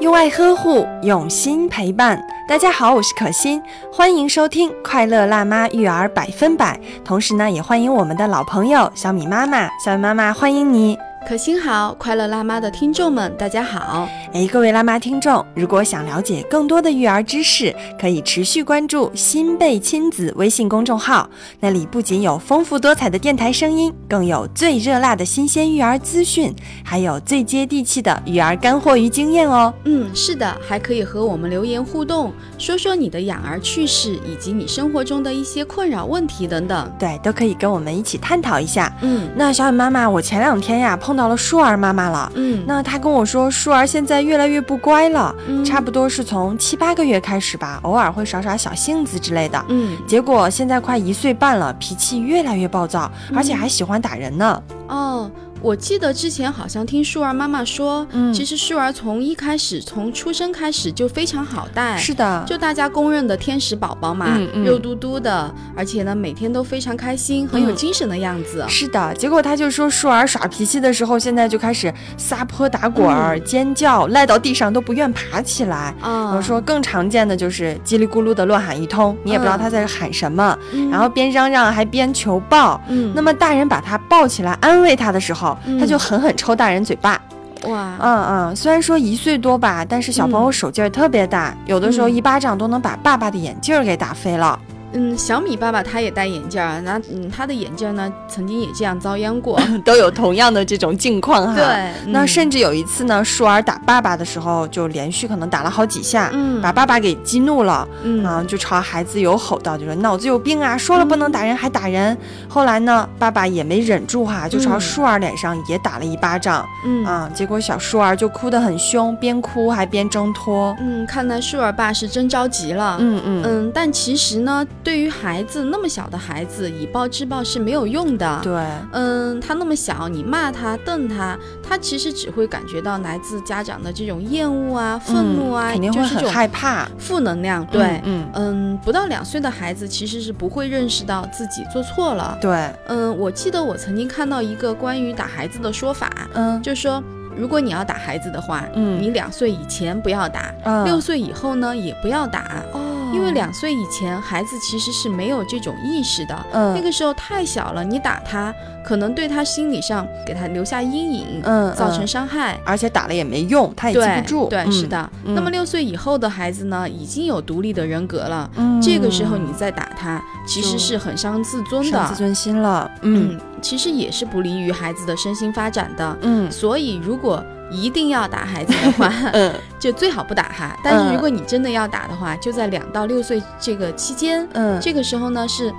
用爱呵护，用心陪伴。大家好，我是可心，欢迎收听《快乐辣妈育儿百分百》。同时呢，也欢迎我们的老朋友小米妈妈。小米妈妈，欢迎你。可心好，快乐辣妈的听众们，大家好。哎，各位辣妈听众，如果想了解更多的育儿知识，可以持续关注新贝亲子微信公众号，那里不仅有丰富多彩的电台声音，更有最热辣的新鲜育儿资讯，还有最接地气的育儿干货与经验哦。嗯，是的，还可以和我们留言互动，说说你的养儿趣事，以及你生活中的一些困扰问题等等。对，都可以跟我们一起探讨一下。嗯那小雨妈妈，我前两天呀碰到了舒儿妈妈了。嗯，那她跟我说，舒儿现在越来越不乖了，嗯差不多是从七八个月开始吧，偶尔会耍耍小性子之类的。嗯结果现在快一岁半了，脾气越来越暴躁，嗯而且还喜欢打人呢。哦。我记得之前好像听舒儿妈妈说，嗯。其实舒儿从一开始，从出生开始就非常好带，是的，就大家公认的天使宝宝嘛，嗯嗯。肉嘟嘟的，而且呢每天都非常开心，很有嗯精神的样子。是的。结果他就说，舒儿耍脾气的时候，现在就开始撒泼打滚儿、尖叫，赖到地上都不愿爬起来。啊我说更常见的就是叽里咕噜的乱喊一通，你也不知道他在喊什么，嗯。然后边嚷嚷还边求抱。嗯，那么大人把他抱起来安慰他的时候，嗯他就狠狠抽大人嘴巴。哇，嗯嗯，虽然说一岁多吧，但是小朋友嗯手劲儿特别大，有的时候嗯一巴掌都能把爸爸的眼镜儿给打飞了。嗯，小米爸爸他也戴眼镜儿，那嗯他的眼镜儿呢曾经也这样遭殃过。都有同样的这种境况哈。。对，嗯那甚至有一次呢，舒儿打爸爸的时候，就连续可能打了好几下，嗯把爸爸给激怒了，嗯啊，就朝孩子有吼道，就说脑子有病啊，说了不能打人还打人。后来呢，爸爸也没忍住哈、就朝嗯舒儿脸上也打了一巴掌，嗯啊，结果小舒儿就哭得很凶，边哭还边挣脱。嗯，看来舒儿爸是真着急了。嗯嗯嗯，但其实呢，对于孩子那么小的孩子，以暴制暴是没有用的。对，嗯，他那么小，你骂他、瞪他，他其实只会感觉到来自家长的这种厌恶啊、愤怒啊，嗯肯定会很害怕。负能量。对，嗯，嗯嗯，不到两岁的孩子其实是不会认识到自己做错了。对，嗯，我记得我曾经看到一个关于打孩子的说法，嗯就说如果你要打孩子的话，嗯你两岁以前不要打，嗯六岁以后呢也不要打。哦，因为两岁以前，孩子其实是没有这种意识的，嗯那个时候太小了，你打他，可能对他心理上给他留下阴影，嗯造成嗯伤害。而且打了也没用，他也记不住。对，嗯是，的。嗯那么六岁以后的孩子呢，已经有独立的人格了，嗯这个时候你再打他，其实是很伤自尊的伤自。尊心了。嗯嗯，其实也是不利于孩子的身心发展的。嗯所以，如果一定要打孩子的话，嗯。就最好不打哈。但是嗯。如果你真的要打的话，就在两到六岁这个期间，嗯，这个时候呢是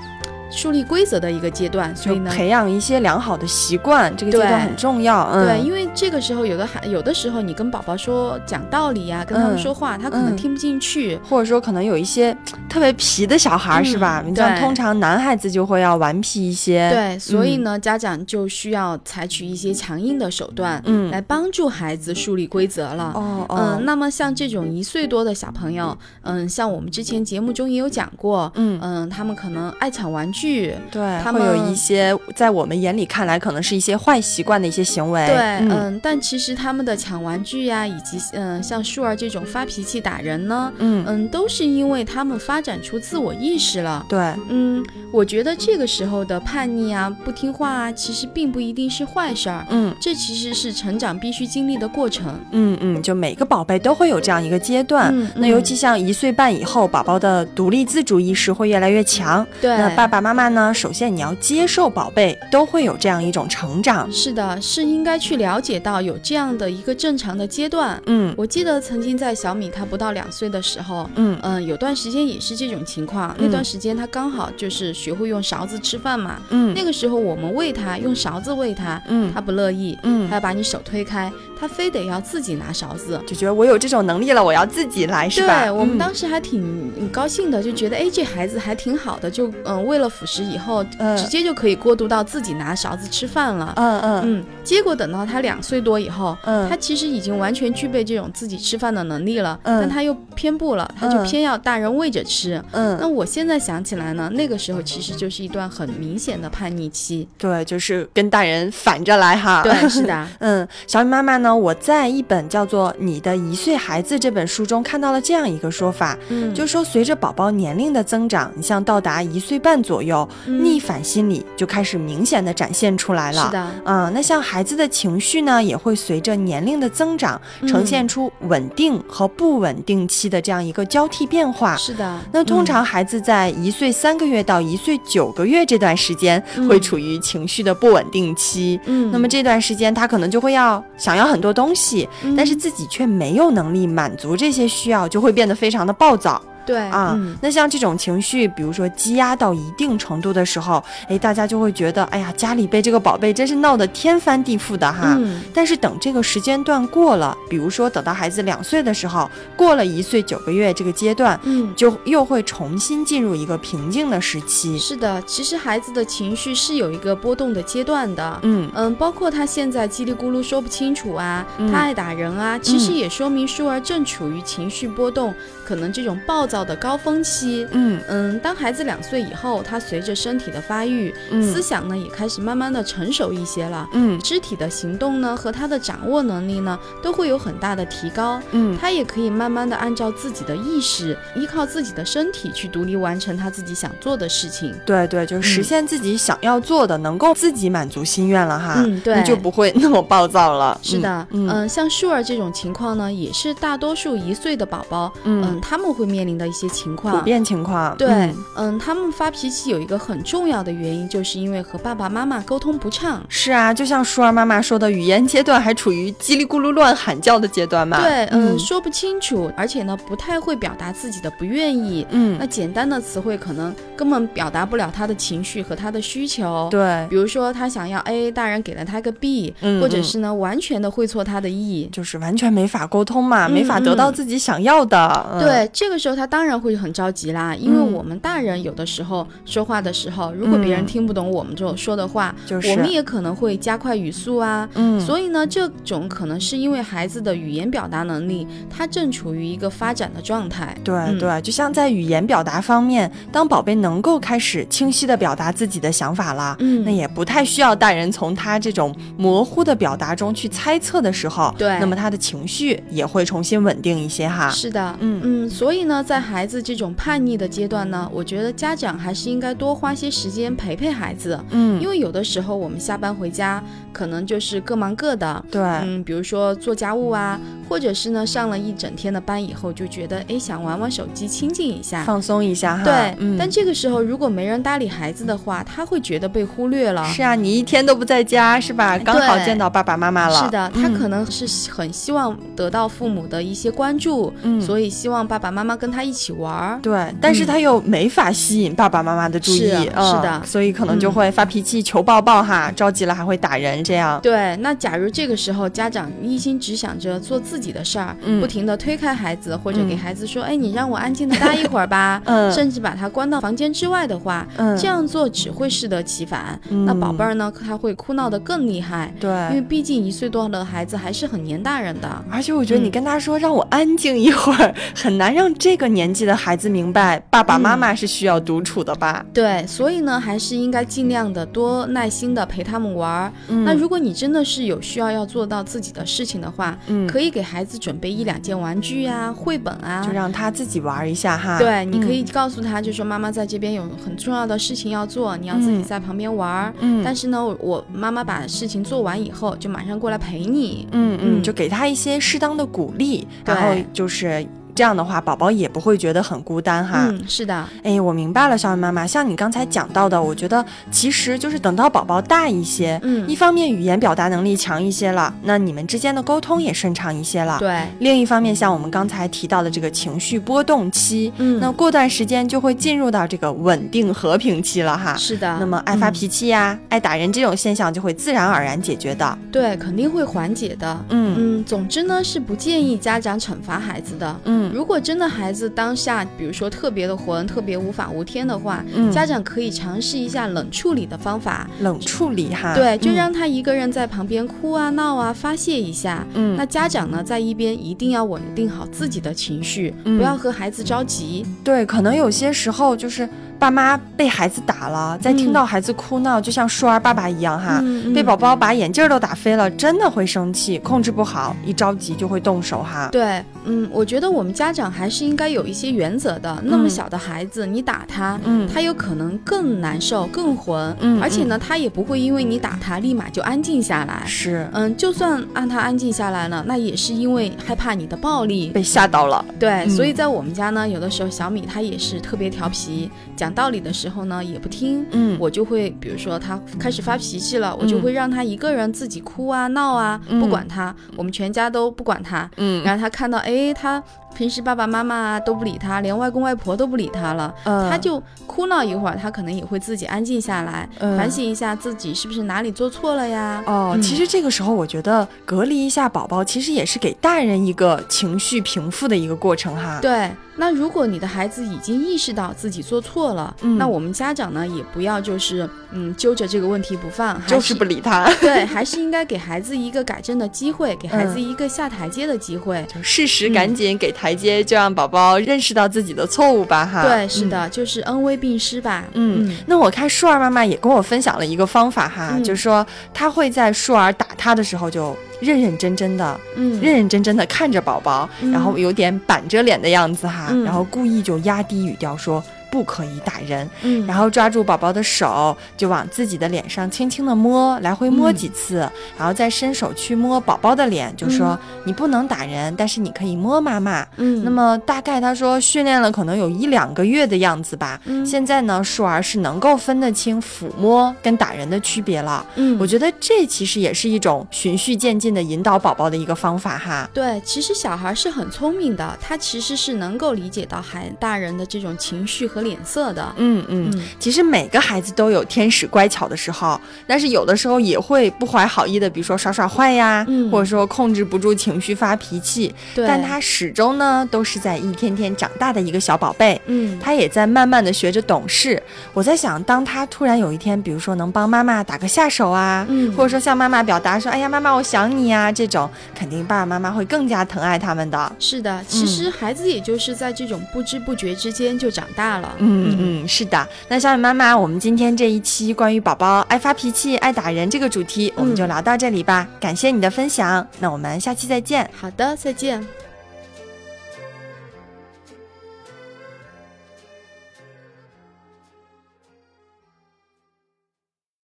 树立规则的一个阶段，所以呢。培养一些良好的习惯，这个阶段很重要。嗯，对，因为这个时候有的孩有的时候你跟宝宝说讲道理呀、跟他们嗯说话，他可能嗯听不进去。或者说可能有一些特别皮的小孩，嗯是吧？你像通常男孩子就会要顽皮一些。，对，所以呢，家长就需要采取一些强硬的手段，嗯来帮助孩子树立规则了。哦哦，嗯，那么像这种一岁多的小朋友，嗯，像我们之前节目中也有讲过，嗯嗯，他们可能爱抢玩具，对，他会有一些在我们眼里看来可能是一些坏习惯的一些行为。对，嗯嗯，但其实他们的抢玩具呀，以及嗯，像树儿这种发脾气打人呢，嗯，嗯，都是因为他们发展出自我意识了。对，嗯，我觉得这个时候的叛逆啊、不听话啊，其实并不一定是坏事儿，嗯这其实是成长必须经历的过程。嗯嗯，就每个宝贝都会有这样一个阶段。嗯那尤嗯其像一岁半以后，宝宝的独立自主意识会越来越强。对，那爸爸妈妈呢，首先你要接受宝贝都会有这样一种成长。是的，是应该去了解到有这样的一个正常的阶段。嗯我记得曾经在小米他不到两岁的时候，嗯嗯、有段时间也是这种情况。那段时间他刚好就是学会用勺子吃饭嘛。嗯那个时候我们喂他，用勺子喂他，嗯他不乐意，嗯他要把你手推开，他非得要自己拿勺子。就觉得我有这种能力了，我要自己来，是吧？对我们嗯当时还挺高兴的，就觉得哎，这孩子还挺好的，就嗯、为了辅食以后，嗯。直接就可以过渡到自己拿勺子吃饭了。嗯嗯。嗯，结果等到他两岁多以后，嗯。他其实已经完全具备这种自己吃饭的能力了，嗯。但他又偏不了，他就嗯偏要大人喂着吃。嗯。那嗯，我现在想起来呢，那个时候其实就是一段很明显的叛逆期。对，就是跟大人反着来哈。对，是的，嗯，小雨妈妈呢，我在一本叫做《你的一岁孩子》这本书中看到了这样一个说法，嗯，就说随着宝宝年龄的增长，你像到达一岁半左右，嗯逆反心理就开始明显的展现出来了。是的，嗯，那像孩子的情绪呢，也会随着年龄的增长，呈嗯现出稳定和不稳定期的这样一个交替变化。是的。那通常孩子在一岁三个月到一岁九个月这段时间，嗯会处于情绪的不稳定期。嗯，那么这段时间，他可能就会要想要很多东西，嗯但是自己却没有能力满足这些需要，就会变得非常的暴躁。对啊，嗯那像这种情绪，比如说积压到一定程度的时候，哎，大家就会觉得，哎呀，家里被这个宝贝真是闹得天翻地覆的哈。嗯但是等这个时间段过了，比如说等到孩子两岁的时候，过了一岁九个月这个阶段，嗯，就又会重新进入一个平静的时期。是的，其实孩子的情绪是有一个波动的阶段的。嗯嗯，包括他现在叽里咕噜说不清楚啊，嗯他爱打人啊，其实也说明舒儿正处于情绪波动，可能这种暴躁的高峰期。嗯嗯，当孩子两岁以后，他随着身体的发育，思嗯想呢也开始慢慢的成熟一些了。嗯肢体的行动呢和他的掌握能力呢都会有很大的提高，嗯他也可以慢慢的按照自己的意识，依靠自己的身体去独立完成他自己想做的事情。对对，就实嗯现自己想要做的，能够自己满足心愿了哈。嗯，对，那就不会那么暴躁了。是的，嗯嗯、像舒儿这种情况呢，也是大多数一岁的宝宝，嗯嗯，他们会面临的一些情况。普遍情况。对，嗯嗯他们发脾气有一个很重要的原因，就是因为和爸爸妈妈沟通不畅。是啊，就像舒儿妈妈说的，语言阶段还处于叽里咕噜乱喊叫的阶段嘛。对，嗯，嗯说不清楚，而且呢，不太会表达自己的不愿意。嗯那简单的词汇可能根本表达不了他的情绪和他的需求。对，比如说他想要 A，大人给了他个 B，、或者是呢完全的会错他的意。就是完全没法沟通嘛，嗯没法得到自己想要的。嗯，对，这个时候他当然会很着急啦，因为嗯我们大人有的时候说话的时候，如果别人嗯听不懂我们这种说的话，就是我们也可能会加快语速啊。嗯，所以呢，这种可能是因为孩子的语言表达能力，他正处于一个发展的状态。对嗯对，就像在语言表达方面，当宝贝能够开始清晰的表达自己的想法了。嗯，那也不太需要大人从他这种模糊的表达中去猜测的时候，对那么他的情绪也会重新稳定一些哈。是的，嗯嗯，所以呢，在孩子这种叛逆的阶段呢，我觉得家长还是应该多花些时间陪陪孩子，嗯，因为有的时候我们下班回家，可能就是各忙各的。对，嗯，比如说做家务啊，或者是呢上了一整天的班以后，就觉得哎想玩玩手机，清静一下。放松一下哈。对，嗯，但这个时候如果没人搭理孩子的话，他会觉得被忽略了。是啊，你一天都不在家是吧？刚好见到爸爸妈妈了。是的，他嗯可能是很希望得到父母的一些关注，嗯所以希望爸爸妈妈跟他一起玩儿。对，但是他又没法吸引爸爸妈妈的注意，是嗯是的所以可能就会发脾气、求抱抱哈，着急了还会打人这样。对，那假如这个时候家长一心只想着做自己的事儿，嗯不停的推开孩子，或者给嗯孩子说：“哎，你让我安静的待一会儿吧。嗯甚至把他关到房间之外的话，嗯，这样做只会适得其反。嗯那宝贝儿呢，他会哭闹的更厉害，对因为。毕竟一岁多的孩子还是很黏大人的。而且我觉得你嗯跟他说让我安静一会儿，很难让这个年纪的孩子明白爸爸妈妈是需要独处的吧？对，所以呢，还是应该尽量的多耐心的陪他们玩儿。嗯那如果你真的是有需要要做到自己的事情的话，嗯，可以给孩子准备一两件玩具啊、绘本啊，就让他自己玩一下哈。对，你可以嗯告诉他，就说妈妈在这边有很重要的事情要做，你要自己嗯在旁边玩儿。嗯，但是呢，我我妈妈把事情做完以后，就马上过来陪你。嗯嗯，嗯就给他一些适当的鼓励，然后就是这样的话，宝宝也不会觉得很孤单哈。嗯，是的，哎，我明白了，小雨妈妈，像你刚才讲到的，我觉得其实就是等到宝宝大一些，嗯一，方面语言表达能力强一些了，那你们之间的沟通也顺畅一些了。对，另一方面，像我们刚才提到的这个情绪波动期，嗯，那过段时间就会进入到这个稳定和平期了哈。是的。那么爱发嗯脾气呀、爱打人这种现象就会自然而然解决的。对，肯定会缓解的。嗯嗯，总之呢，是不建议家长惩罚孩子的。嗯嗯如果真的孩子当下，比如说特别的混，特别无法无天的话，嗯家长可以尝试一下冷处理的方法。冷处理哈，对，就嗯让他一个人在旁边哭啊、闹啊，发泄一下。嗯那家长呢，在一边一定要稳定好自己的情绪，嗯不要和孩子着急。对，可能有些时候就是爸妈被孩子打了，在听嗯到孩子哭闹，就像舒儿爸爸一样哈，被宝宝把眼镜都打飞了，真的会生气，控制不好，一着急就会动手哈。对，嗯，我觉得我们家长还是应该有一些原则的。那么嗯小的孩子，你打他，嗯他有可能更难受、更混，嗯而且呢，他也不会因为你打他立马就安静下来。是嗯，就算让他安静下来了，那也是因为害怕你的暴力。被吓到了。对，嗯所以在我们家呢，有的时候小米他也是特别调皮，讲道理的时候呢也不听。嗯我就会，比如说他开始发脾气了，我就会让他一个人自己哭啊、闹啊，嗯不管他，我们全家都不管他。嗯然后他看到，哎，他平时爸爸妈妈都不理他，连外公外婆都不理他了，嗯他就哭闹一会儿，他可能也会自己安静下来，嗯反省一下自己是不是哪里做错了呀？哦，嗯其实这个时候我觉得隔离一下宝宝，其实也是给大人一个情绪平复的一个过程哈。对，那如果你的孩子已经意识到自己做错了，嗯那我们家长呢也不要就是嗯揪着这个问题不放，还就是不理他，对，还是应该给孩子一个改正的机会，给孩子嗯一个下台阶的机会。就适时赶紧给台阶，就让宝宝认识到自己的错误吧哈。对，是嗯的，就是恩威并施吧。嗯，那我看舒儿妈妈也跟我分享了一个方法哈，嗯就是说她会在舒儿打她的时候就认认真真的、嗯认认真真的看着宝宝，嗯然后有点板着脸的样子哈，嗯然后故意就压低语调说。不可以打人，嗯，然后抓住宝宝的手，就往自己的脸上轻轻的摸，来回摸嗯几次，然后再伸手去摸宝宝的脸，就说、你不能打人，但是你可以摸妈妈。嗯，那么大概他说训练了可能有一两个月的样子吧。嗯现在呢，舒儿是能够分得清抚摸跟打人的区别了。嗯，我觉得这其实也是一种循序渐进的引导宝宝的一个方法哈。对，其实小孩是很聪明的，他其实是能够理解到孩大人的这种情绪和脸色的。嗯嗯，嗯其实每个孩子都有天使乖巧的时候，但是有的时候也会不怀好意的，比如说耍耍坏呀，嗯或者说控制不住情绪发脾气。对，但他始终呢都是在一天天长大的一个小宝贝。嗯，他也在慢慢的学着懂事。我在想，当他突然有一天，比如说能帮妈妈打个下手啊，嗯或者说向妈妈表达说，哎呀，妈妈我想你呀、这种肯定爸爸妈妈会更加疼爱他们的。是的，其实孩子也就是在这种不知不觉之间就长大了。嗯嗯，是的。那小雨妈妈，我们今天这一期关于宝宝爱发脾气、爱打人这个主题，我们就聊到这里吧。感谢你的分享，那我们下期再见。好的，再见。